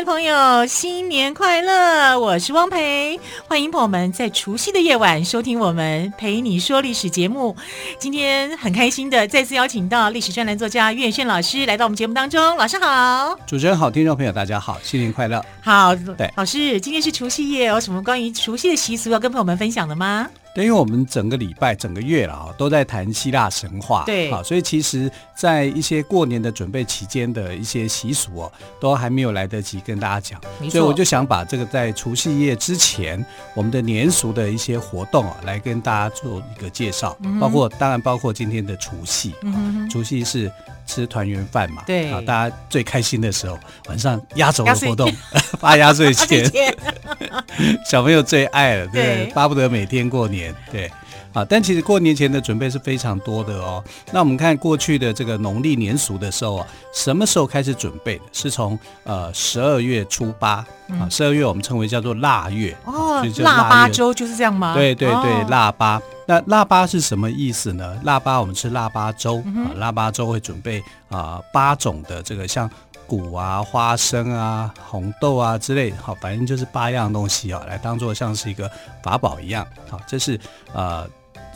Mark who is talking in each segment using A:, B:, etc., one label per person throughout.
A: 的朋友，新年快乐！我是汪培，欢迎朋友们在除夕的夜晚收听我们陪你说历史节目。今天很开心的再次邀请到历史专栏作家岳轩老师来到我们节目当中。老师好，
B: 主持人好，听众朋友大家好，新年快乐！
A: 好，对，老师，今天是除夕夜，有什么关于除夕的习俗要跟朋友们分享的吗？
B: 对，因为我们整个礼拜、整个月了啊，都在谈希腊神话，
A: 对，
B: 好，所以其实，在一些过年的准备期间的一些习俗哦，都还没有来得及跟大家讲，所以我就想把这个在除夕夜之前，我们的年俗的一些活动啊，来跟大家做一个介绍，嗯、包括当然包括今天的除夕，嗯、除夕是。吃团圆饭嘛，
A: 对。
B: 啊，大家最开心的时候，晚上压轴的活动，发压岁钱，小朋友最爱了，对，巴不得每天过年，对，啊，但其实过年前的准备是非常多的哦。那我们看过去的这个农历年俗的时候啊，什么时候开始准备的？是从呃十二月初八啊，十二月我们称为叫做腊月
A: 哦，腊八粥就是这样吗？
B: 对对对，腊八。那腊八是什么意思呢？腊八我们吃腊八粥啊，腊八粥会准备啊八种的这个像谷啊、花生啊、红豆啊之类，好，反正就是八样东西啊，来当做像是一个法宝一样。好，这是呃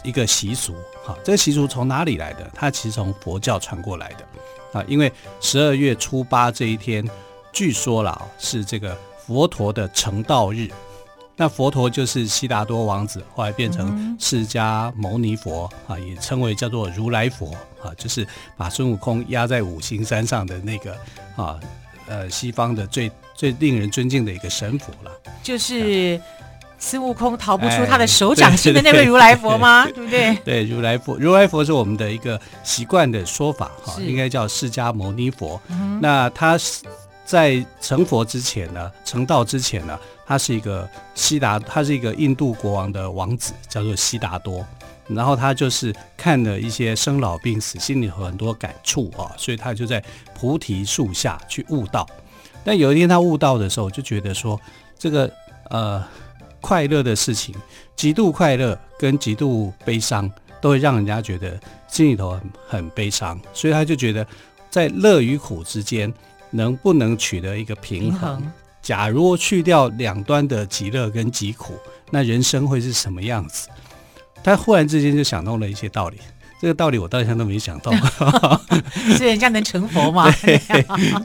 B: 一个习俗。哈，这个习俗从哪里来的？它其实从佛教传过来的啊，因为十二月初八这一天，据说啦是这个佛陀的成道日。那佛陀就是悉达多王子，后来变成释迦牟尼佛啊，也称为叫做如来佛啊，就是把孙悟空压在五行山上的那个啊，呃，西方的最最令人尊敬的一个神佛了。
A: 就是孙悟空逃不出他的手掌心的那位如来佛吗？对不对？
B: 对，如来佛，如来佛是我们的一个习惯的说法哈，应该叫释迦牟尼佛。那他是。在成佛之前呢，成道之前呢，他是一个悉达，他是一个印度国王的王子，叫做悉达多。然后他就是看了一些生老病死，心里有很多感触啊，所以他就在菩提树下去悟道。但有一天他悟道的时候，就觉得说，这个呃快乐的事情，极度快乐跟极度悲伤，都会让人家觉得心里头很很悲伤，所以他就觉得在乐与苦之间。能不能取得一个平衡？平衡。假如去掉两端的极乐跟极苦，那人生会是什么样子？他忽然之间就想通了一些道理。这个道理我到现在都没想到，
A: 所以人家能成佛嘛？
B: 对，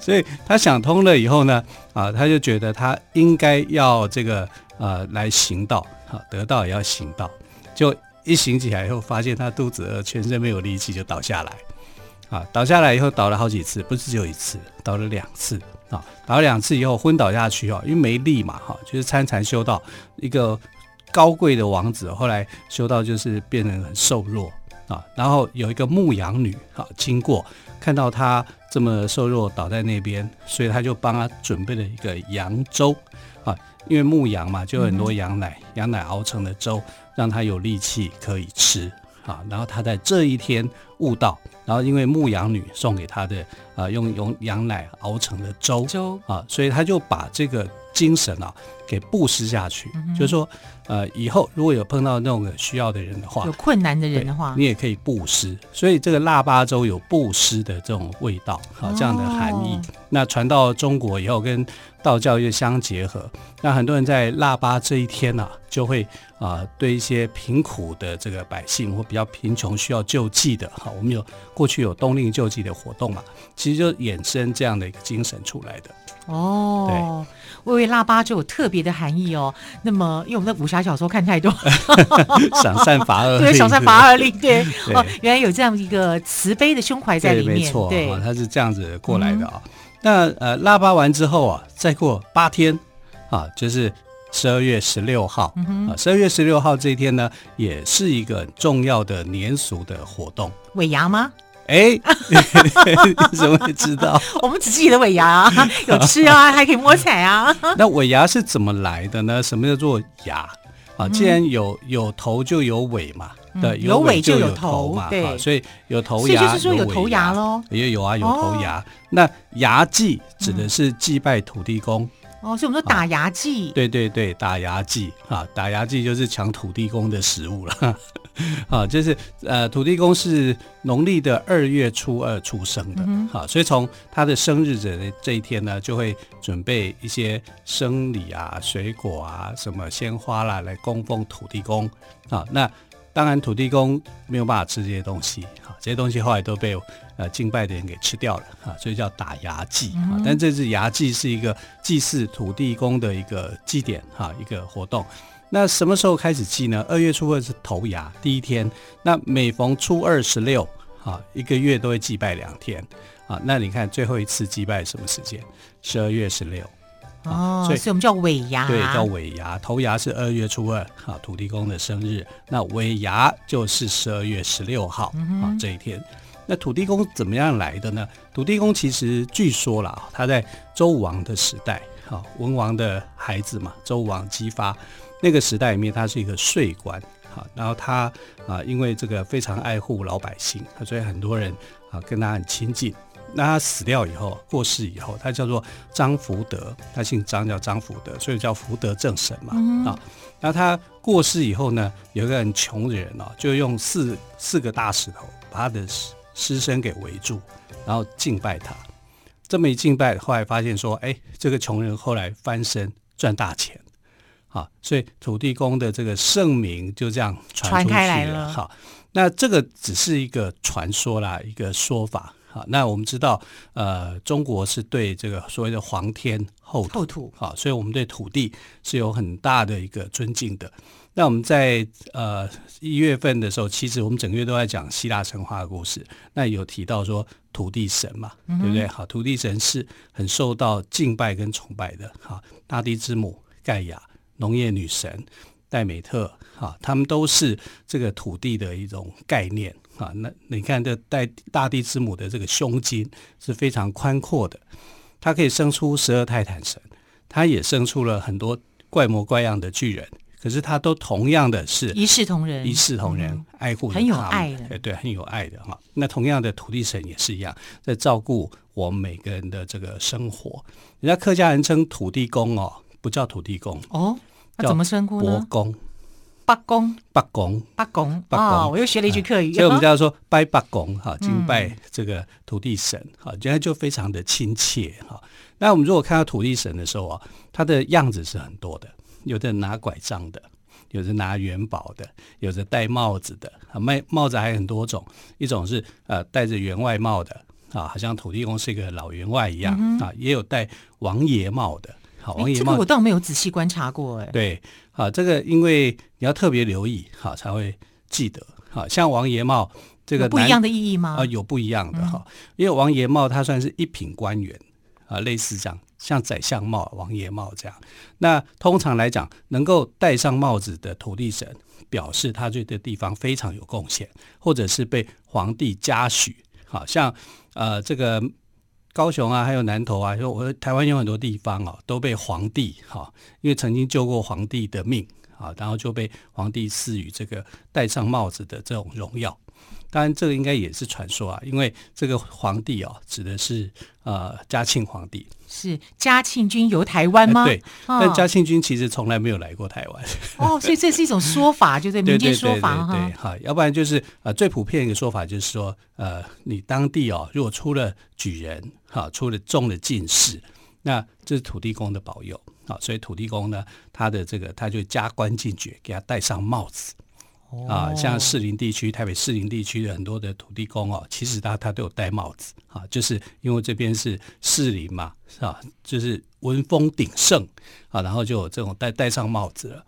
B: 所以他想通了以后呢，啊，他就觉得他应该要这个呃来行道，啊，得道也要行道。就一行起来以后，发现他肚子饿，全身没有力气，就倒下来。啊，倒下来以后倒了好几次，不是只有一次，倒了两次啊，倒了两次以后昏倒下去啊，因为没力嘛，哈，就是参禅修道，一个高贵的王子，后来修道就是变得很瘦弱啊，然后有一个牧羊女啊经过，看到他这么瘦弱倒在那边，所以他就帮他准备了一个羊粥啊，因为牧羊嘛，就有很多羊奶，嗯、羊奶熬成的粥，让他有力气可以吃。啊，然后他在这一天悟道，然后因为牧羊女送给他的啊、呃，用用羊奶熬成的粥粥啊，所以他就把这个精神啊给布施下去，嗯、就是说，呃，以后如果有碰到那种需要的人的话，
A: 有困难的人的话，
B: 你也可以布施，所以这个腊八粥有布施的这种味道，啊，这样的含义。哦、那传到中国以后，跟道教又相结合，那很多人在腊八这一天呢、啊，就会。啊，对一些贫苦的这个百姓或比较贫穷需要救济的哈，我们有过去有冬令救济的活动嘛，其实就衍生这样的一个精神出来的。
A: 哦，对，我以为腊八就有特别的含义哦。那么，因为我们的武侠小说看太多，
B: 赏善罚恶，
A: 对，赏善罚恶令，对，哦，原来有这样一个慈悲的胸怀在里面，
B: 没错，对，他是这样子过来的啊。那呃，腊八完之后啊，再过八天啊，就是。十二月十六号，啊，十二月十六号这一天呢，也是一个很重要的年俗的活动。
A: 尾牙吗？
B: 哎，你怎么会知道？
A: 我们只记得尾牙 有吃啊，还可以摸彩啊。
B: 那尾牙是怎么来的呢？什么叫做牙啊？既然有有头就有尾嘛，对，有尾就有头嘛，对，所以有头牙，
A: 就是说有头牙喽。
B: 也有啊，有头牙。那牙祭指的是祭拜土地公。
A: 哦，所以我们说打牙祭。
B: 对对对，打牙祭啊，打牙祭就是抢土地公的食物了。啊，就是呃，土地公是农历的二月初二出生的，好、嗯，所以从他的生日的这一天呢，就会准备一些生理啊、水果啊、什么鲜花啦，来供奉土地公。啊，那当然土地公没有办法吃这些东西，啊，这些东西后来都被呃敬拜的人给吃掉了，啊，所以叫打牙祭啊。但这次牙祭是一个祭祀土地公的一个祭典，哈，一个活动。那什么时候开始祭呢？二月初二是头牙第一天。那每逢初二十六，啊，一个月都会祭拜两天，啊，那你看最后一次祭拜什么时间？十二月十六。
A: 哦，所以，我们叫尾牙。
B: 对，叫尾牙。头牙是二月初二，啊，土地公的生日。那尾牙就是十二月十六号，啊，这一天。那土地公怎么样来的呢？土地公其实据说啦，他在周武王的时代，哈，文王的孩子嘛，周武王姬发。那个时代里面，他是一个税官，好，然后他啊，因为这个非常爱护老百姓，所以很多人啊跟他很亲近。那他死掉以后，过世以后，他叫做张福德，他姓张，叫张福德，所以叫福德正神嘛，嗯、啊。那他过世以后呢，有一个很穷的人哦，就用四四个大石头把他的尸身给围住，然后敬拜他。这么一敬拜，后来发现说，哎，这个穷人后来翻身赚大钱。好，所以土地公的这个盛名就这样传出去了。好，那这个只是一个传说啦，一个说法。好，那我们知道，呃，中国是对这个所谓的皇天后土。后土。好，所以我们对土地是有很大的一个尊敬的。那我们在呃一月份的时候，其实我们整个月都在讲希腊神话的故事。那有提到说土地神嘛，嗯、对不对？好，土地神是很受到敬拜跟崇拜的。好，大地之母盖亚。农业女神戴美特，哈，他们都是这个土地的一种概念，哈。那你看这带大地之母的这个胸襟是非常宽阔的，它可以生出十二泰坦神，它也生出了很多怪模怪样的巨人，可是它都同样的是
A: 一视同仁，
B: 一视同仁，嗯、爱护
A: 很有爱的，
B: 对，很有爱的哈。那同样的土地神也是一样，在照顾我们每个人的这个生活。人家客家人称土地公哦。不叫土地公
A: 哦，那怎么称呼呢？
B: 伯公、
A: 伯公、
B: 八公、
A: 八公。哦，我又学了一句客语。
B: 所以我们叫做拜八公哈，敬拜这个土地神哈，这样就非常的亲切哈。那我们如果看到土地神的时候啊，他的样子是很多的，有的拿拐杖的，有的拿元宝的，有的戴帽子的啊，帽帽子还有很多种，一种是呃戴着员外帽的啊，好像土地公是一个老员外一样啊，也有戴王爷帽的。好，王爷帽、欸、这个我倒没有仔细观察过，哎。对，好，这个因为你要特别留意，好才会记得。好像王爷帽这个
A: 不一样的意义吗？
B: 啊，有不一样的哈，嗯、因为王爷帽它算是一品官员啊，类似这样，像宰相帽、王爷帽这样。那通常来讲，能够戴上帽子的土地神，表示他对这地方非常有贡献，或者是被皇帝嘉许。好像呃这个。高雄啊，还有南投啊，说我台湾有很多地方哦，都被皇帝哈，因为曾经救过皇帝的命啊，然后就被皇帝赐予这个戴上帽子的这种荣耀。当然，这个应该也是传说啊，因为这个皇帝哦，指的是呃嘉庆皇帝。
A: 是嘉庆君游台湾吗？
B: 对，但嘉庆君其实从来没有来过台湾。
A: 哦，所以这是一种说法，就是民间说法
B: 对，哈。要不然就是呃最普遍一个说法就是说，呃，你当地哦，如果出了举人，哈，出了中了进士，那这是土地公的保佑啊。所以土地公呢，他的这个他就加官进爵，给他戴上帽子。啊，像士林地区、台北士林地区的很多的土地公哦，其实他他都有戴帽子啊，就是因为这边是士林嘛，是吧？就是文风鼎盛啊，然后就有这种戴戴上帽子了。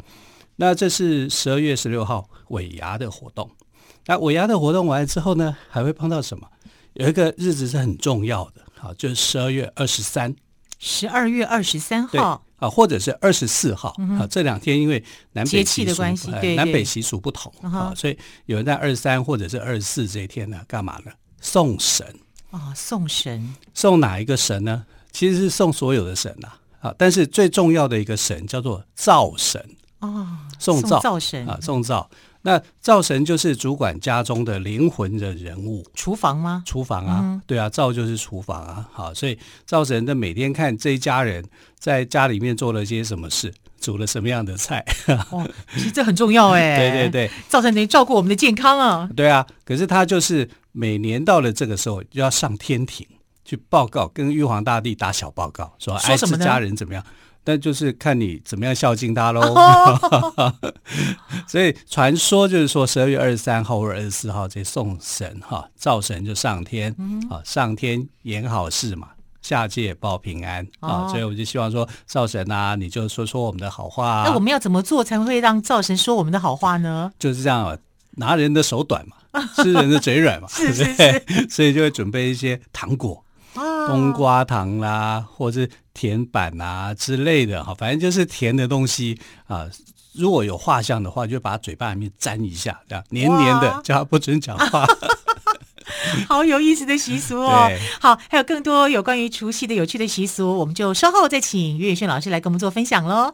B: 那这是十二月十六号尾牙的活动。那尾牙的活动完了之后呢，还会碰到什么？有一个日子是很重要的，好，就是十二月二十三。
A: 十二月二十三号。
B: 啊，或者是二十四号、啊，这两天因为南北
A: 习俗
B: 的南北习俗不同啊，所以有人在二十三或者是二十四这一天呢，干嘛呢？送神
A: 啊，送神，
B: 送哪一个神呢？其实是送所有的神呐，啊，但是最重要的一个神叫做灶神
A: 啊，
B: 送灶
A: 灶神
B: 啊，送灶。那灶神就是主管家中的灵魂的人物，
A: 厨房吗？
B: 厨房啊，
A: 嗯、
B: 对啊，灶就是厨房啊。好，所以灶神的每天看这一家人在家里面做了些什么事，煮了什么样的菜。
A: 哦，其实这很重要哎。
B: 对对对，
A: 灶神等于照顾我们的健康啊。
B: 对啊，可是他就是每年到了这个时候就要上天庭去报告，跟玉皇大帝打小报告，说哎，这家人怎么样？但就是看你怎么样孝敬他喽，所以传说就是说十二月二十三号或者二十四号这送神哈，灶神就上天啊，上天演好事嘛，下界报平安啊，所以我就希望说灶神啊，你就说说我们的好话。
A: 那我们要怎么做才会让灶神说我们的好话呢？
B: 就是这样，拿人的手短嘛，吃人的嘴软嘛，
A: 是是是，
B: 所以就会准备一些糖果。冬瓜糖啦、啊，或者是甜板啊之类的哈，反正就是甜的东西啊。如果有画像的话，就把他嘴巴里面沾一下，这样黏黏的，叫他不准讲话。
A: 好有意思的习俗哦。好，还有更多有关于除夕的有趣的习俗，我们就稍后再请岳宇轩老师来跟我们做分享
C: 喽。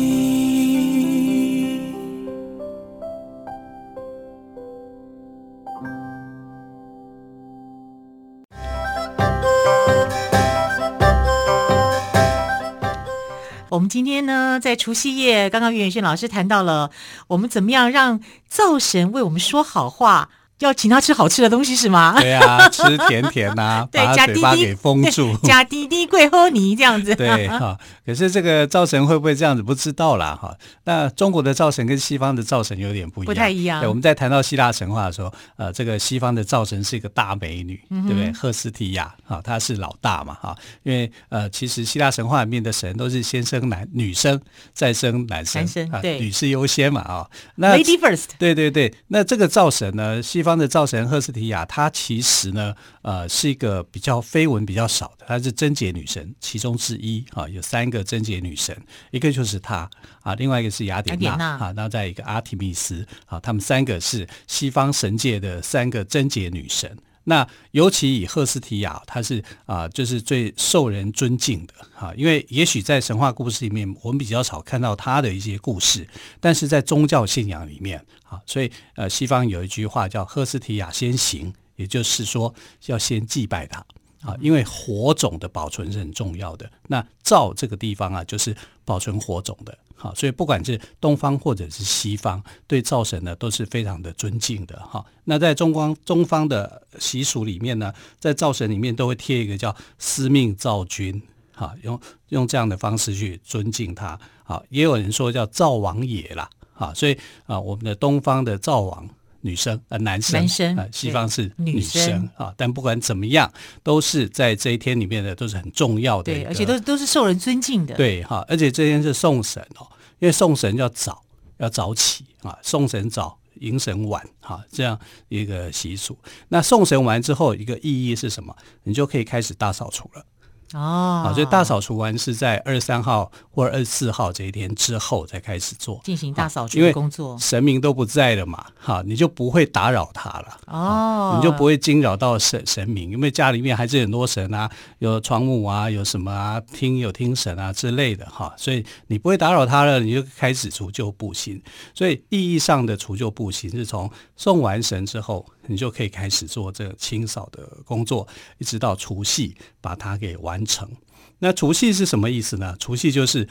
A: 我们今天呢，在除夕夜，刚刚岳云轩老师谈到了我们怎么样让灶神为我们说好话。要请他吃好吃的东西是吗？
B: 对啊，吃甜甜呐、啊，把他嘴巴给封住，
A: 加滴滴贵喝泥这样子。
B: 对哈，可是这个灶神会不会这样子？不知道啦哈。那中国的灶神跟西方的灶神有点不一样，
A: 不太一样。
B: 对，我们在谈到希腊神话的时候，呃，这个西方的灶神是一个大美女，嗯、对不对？赫斯提亚哈，她是老大嘛哈。因为呃，其实希腊神话里面的神都是先生男女生，再生男生，
A: 男生对，
B: 女士优先嘛啊。那
A: Lady first。
B: 对对对，那这个灶神呢，西方。方的灶神赫斯提亚，她其实呢，呃，是一个比较绯闻比较少的，她是贞洁女神其中之一啊，有三个贞洁女神，一个就是她啊，另外一个是雅典娜啊，然后再一个阿提密斯啊，他们三个是西方神界的三个贞洁女神。那尤其以赫斯提亚，她是啊，就是最受人尊敬的哈，因为也许在神话故事里面，我们比较少看到她的一些故事，但是在宗教信仰里面啊，所以呃，西方有一句话叫“赫斯提亚先行”，也就是说要先祭拜她。啊，因为火种的保存是很重要的。那灶这个地方啊，就是保存火种的。好，所以不管是东方或者是西方，对灶神呢都是非常的尊敬的。哈，那在中光中方的习俗里面呢，在灶神里面都会贴一个叫“司命灶君”，哈，用用这样的方式去尊敬他。好，也有人说叫灶王爷啦。好，所以啊，我们的东方的灶王。女生呃，男生，男生呃，西方是女生，女生啊。但不管怎么样，都是在这一天里面的，都是很重要的。
A: 对，而且都都是受人尊敬的。
B: 对哈，而且这天是送神哦，因为送神要早，要早起啊，送神早，迎神晚哈，这样一个习俗。那送神完之后，一个意义是什么？你就可以开始大扫除了。
A: 哦，
B: 好，所以大扫除完是在二十三号或者二十四号这一天之后才开始做。
A: 进行大扫除的工作，
B: 因为神明都不在了嘛，哈，你就不会打扰他了哦，你就不会惊扰到神神明，因为家里面还是很多神啊，有床母啊，有什么啊，听有听神啊之类的哈，所以你不会打扰他了，你就开始除旧布新，所以意义上的除旧布新是从送完神之后。你就可以开始做这个清扫的工作，一直到除夕把它给完成。那除夕是什么意思呢？除夕就是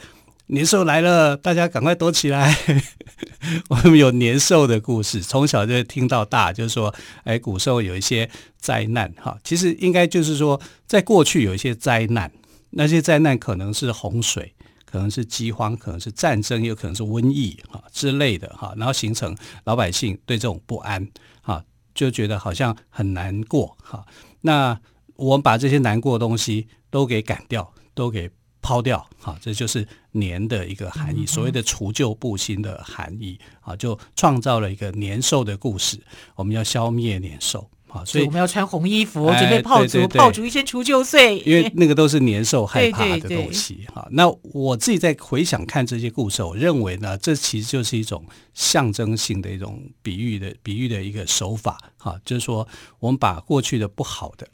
B: 年兽来了，大家赶快躲起来。我们有年兽的故事，从小就听到大，就是说，哎，古时候有一些灾难哈。其实应该就是说，在过去有一些灾难，那些灾难可能是洪水，可能是饥荒，可能是战争，有可能是瘟疫哈之类的哈，然后形成老百姓对这种不安哈。就觉得好像很难过哈。那我们把这些难过的东西都给赶掉，都给抛掉，哈，这就是年的一个含义，所谓的除旧布新的含义，啊，就创造了一个年兽的故事。我们要消灭年兽。啊，所以
A: 我们要穿红衣服，准备炮竹，炮竹一声除旧岁。
B: 因为那个都是年兽害怕的东西。哈，那我自己在回想看这些故事，我认为呢，这其实就是一种象征性的一种比喻的比喻的一个手法。哈，就是说，我们把过去的不好的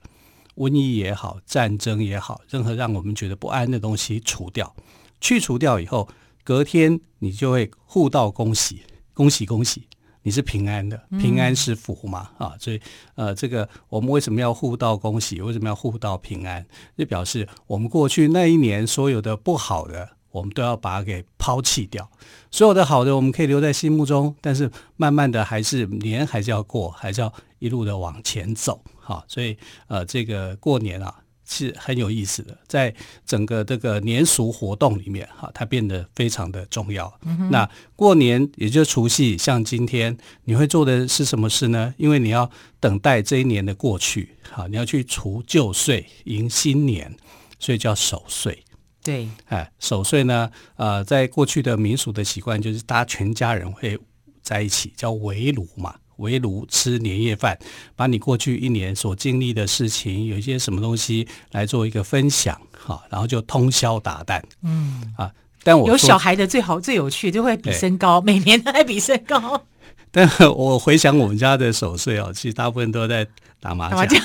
B: 瘟疫也好，战争也好，任何让我们觉得不安的东西除掉，去除掉以后，隔天你就会互道恭喜，恭喜恭喜。你是平安的，平安是福嘛、嗯、啊，所以呃，这个我们为什么要互道恭喜？为什么要互道平安？就表示我们过去那一年所有的不好的，我们都要把它给抛弃掉；所有的好的，我们可以留在心目中，但是慢慢的还是年还是要过，还是要一路的往前走。哈、啊，所以呃，这个过年啊。是很有意思的，在整个这个年俗活动里面，哈，它变得非常的重要。嗯、那过年也就是除夕，像今天你会做的是什么事呢？因为你要等待这一年的过去，哈，你要去除旧岁，迎新年，所以叫守岁。
A: 对，
B: 哎，守岁呢，呃，在过去的民俗的习惯就是大家全家人会在一起，叫围炉嘛。围炉吃年夜饭，把你过去一年所经历的事情，有一些什么东西来做一个分享，哈，然后就通宵达旦，嗯。啊，但我
A: 有小孩的最好最有趣，就会比身高，每年都在比身高。
B: 但 我回想我们家的守岁哦，其实大部分都在打麻将。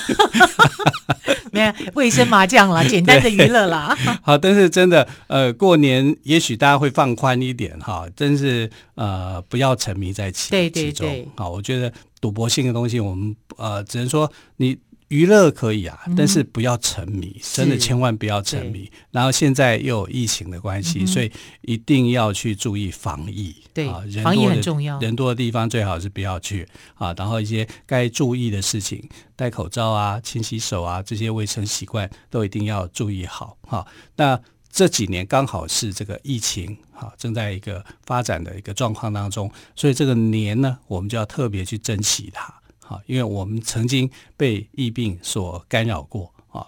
A: 没有卫生麻将啦，简单的娱乐啦。
B: 好，但是真的，呃，过年也许大家会放宽一点哈，真是呃，不要沉迷在其对对对其中。好，我觉得赌博性的东西，我们呃，只能说你。娱乐可以啊，但是不要沉迷，嗯、真的千万不要沉迷。然后现在又有疫情的关系，嗯、所以一定要去注意防疫。
A: 对
B: 啊，人多的
A: 防疫很重要。
B: 人多的地方最好是不要去啊。然后一些该注意的事情，戴口罩啊、勤洗手啊，这些卫生习惯都一定要注意好。哈、啊，那这几年刚好是这个疫情哈、啊、正在一个发展的一个状况当中，所以这个年呢，我们就要特别去珍惜它。好，因为我们曾经被疫病所干扰过啊，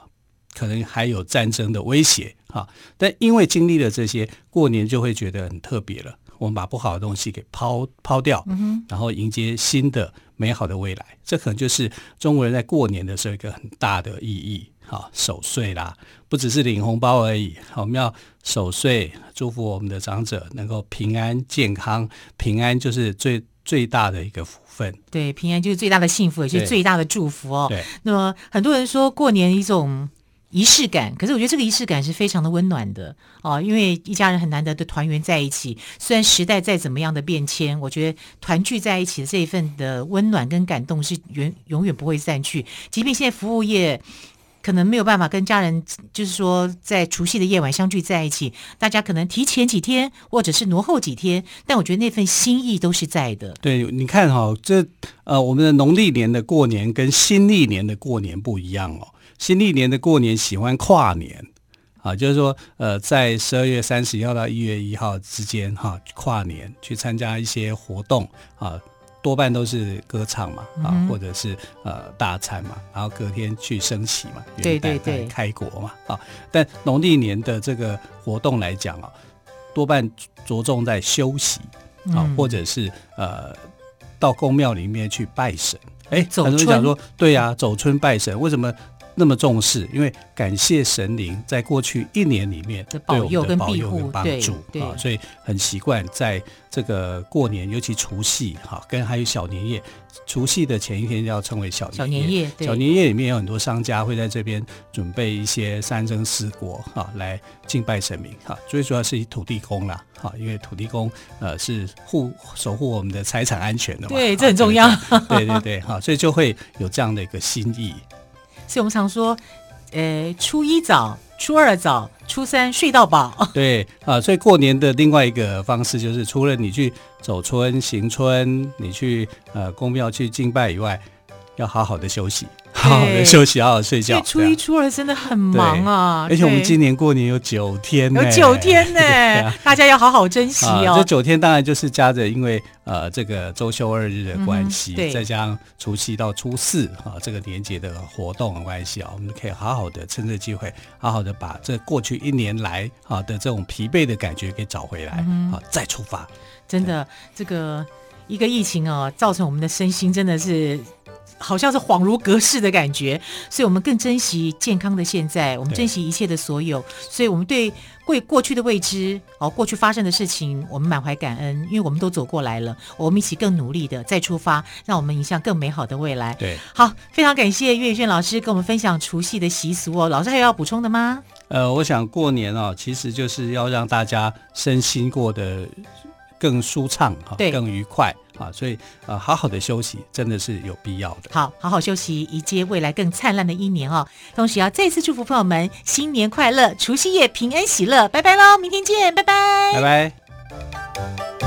B: 可能还有战争的威胁啊。但因为经历了这些，过年就会觉得很特别了。我们把不好的东西给抛抛掉，然后迎接新的美好的未来。这可能就是中国人在过年的时候一个很大的意义。好，守岁啦，不只是领红包而已。我们要守岁，祝福我们的长者能够平安健康。平安就是最最大的一个福分，
A: 对，平安就是最大的幸福，也是最大的祝福哦。对，那么很多人说过年一种仪式感，可是我觉得这个仪式感是非常的温暖的哦，因为一家人很难得的团圆在一起。虽然时代再怎么样的变迁，我觉得团聚在一起的这一份的温暖跟感动是永永远不会散去，即便现在服务业。可能没有办法跟家人，就是说在除夕的夜晚相聚在一起，大家可能提前几天，或者是挪后几天，但我觉得那份心意都是在的。
B: 对，你看哈、这呃，我们的农历年的过年跟新历年的过年不一样哦。新历年的过年喜欢跨年啊，就是说呃，在十二月三十一号到一月一号之间哈，跨年去参加一些活动啊。多半都是歌唱嘛，啊，或者是呃大餐嘛，然后隔天去升旗嘛，元旦开国嘛，啊，但农历年的这个活动来讲啊，多半着重在休息啊，或者是呃到宫庙里面去拜神。哎，很多人讲说，对呀，走春拜神，为什么？那么重视，因为感谢神灵在过去一年里面对我们的保佑跟帮助啊，所以很习惯在这个过年，尤其除夕哈，跟还有小年夜。除夕的前一天要称为小年夜，小年夜，小年夜里面有很多商家会在这边准备一些三牲四果哈，来敬拜神明哈。最主要是以土地公啦哈，因为土地公呃是护守护我们的财产安全的嘛，
A: 对，这很重要。
B: 对对对哈，所以就会有这样的一个心意。
A: 所以我们常说，呃，初一早，初二早，初三睡到饱。
B: 对啊，所以过年的另外一个方式就是，除了你去走村、行村，你去呃公庙去敬拜以外，要好好的休息。好好的休息，好好睡觉。
A: 所以初一、初二真的很忙啊，
B: 而且我们今年过年有九天，
A: 有九天呢，大家要好好珍惜哦。
B: 这九天当然就是加着，因为呃这个周休二日的关系，再加上除夕到初四啊这个年节的活动的关系啊，我们可以好好的趁这机会，好好的把这过去一年来啊的这种疲惫的感觉给找回来，好再出发。
A: 真的，这个一个疫情哦，造成我们的身心真的是好像是恍如隔世的感觉，所以我们更珍惜健康的现在，我们珍惜一切的所有，所以我们对过过去的未知哦，过去发生的事情，我们满怀感恩，因为我们都走过来了，我们一起更努力的再出发，让我们迎向更美好的未来。
B: 对，
A: 好，非常感谢岳宇轩老师跟我们分享除夕的习俗哦，老师还有要补充的吗？
B: 呃，我想过年哦，其实就是要让大家身心过得。更舒畅哈，更愉快啊，所以呃，好好的休息真的是有必要的。
A: 好，好好休息，迎接未来更灿烂的一年哦。同时要再次祝福朋友们新年快乐，除夕夜平安喜乐，拜拜喽，明天见，拜拜，
B: 拜拜。